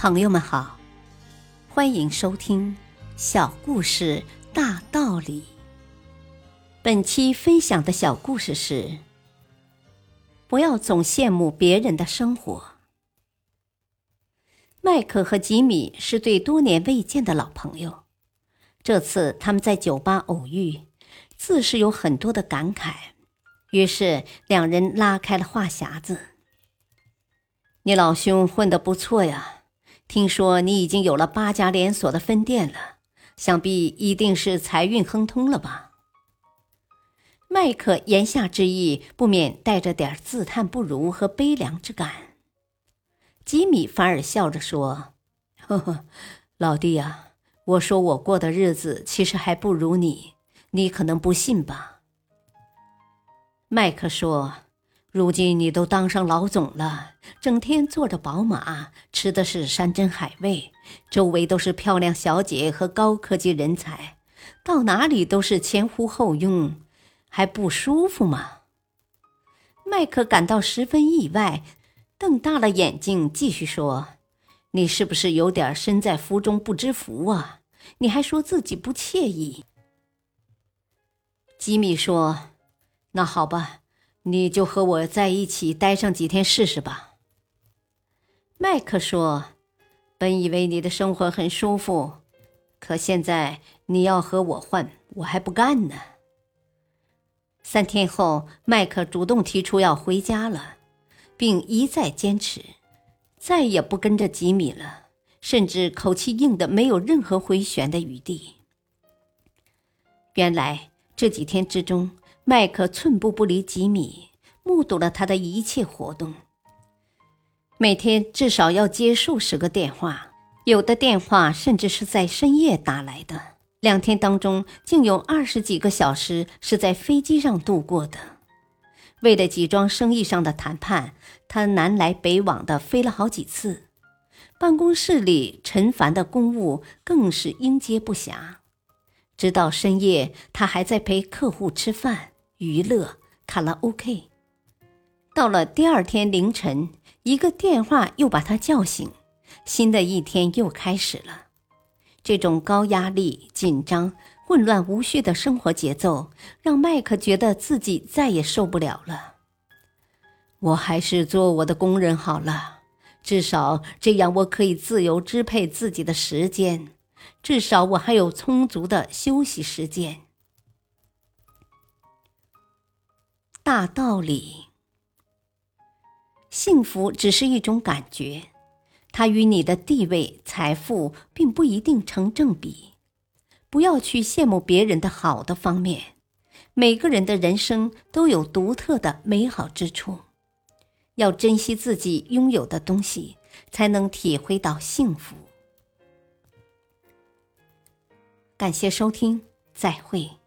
朋友们好，欢迎收听《小故事大道理》。本期分享的小故事是：不要总羡慕别人的生活。麦克和吉米是对多年未见的老朋友，这次他们在酒吧偶遇，自是有很多的感慨。于是两人拉开了话匣子：“你老兄混得不错呀。”听说你已经有了八家连锁的分店了，想必一定是财运亨通了吧？麦克言下之意不免带着点自叹不如和悲凉之感。吉米反而笑着说：“呵呵，老弟呀，我说我过的日子其实还不如你，你可能不信吧？”麦克说。如今你都当上老总了，整天坐着宝马，吃的是山珍海味，周围都是漂亮小姐和高科技人才，到哪里都是前呼后拥，还不舒服吗？麦克感到十分意外，瞪大了眼睛继续说：“你是不是有点身在福中不知福啊？你还说自己不惬意？”吉米说：“那好吧。”你就和我在一起待上几天试试吧。麦克说：“本以为你的生活很舒服，可现在你要和我换，我还不干呢。”三天后，麦克主动提出要回家了，并一再坚持，再也不跟着吉米了，甚至口气硬的没有任何回旋的余地。原来这几天之中。麦克寸步不离吉米，目睹了他的一切活动。每天至少要接数十个电话，有的电话甚至是在深夜打来的。两天当中，竟有二十几个小时是在飞机上度过的。为了几桩生意上的谈判，他南来北往的飞了好几次。办公室里陈凡的公务更是应接不暇。直到深夜，他还在陪客户吃饭。娱乐卡拉 OK，到了第二天凌晨，一个电话又把他叫醒，新的一天又开始了。这种高压力、紧张、混乱无序的生活节奏，让麦克觉得自己再也受不了了。我还是做我的工人好了，至少这样我可以自由支配自己的时间，至少我还有充足的休息时间。大道理，幸福只是一种感觉，它与你的地位、财富并不一定成正比。不要去羡慕别人的好的方面，每个人的人生都有独特的美好之处。要珍惜自己拥有的东西，才能体会到幸福。感谢收听，再会。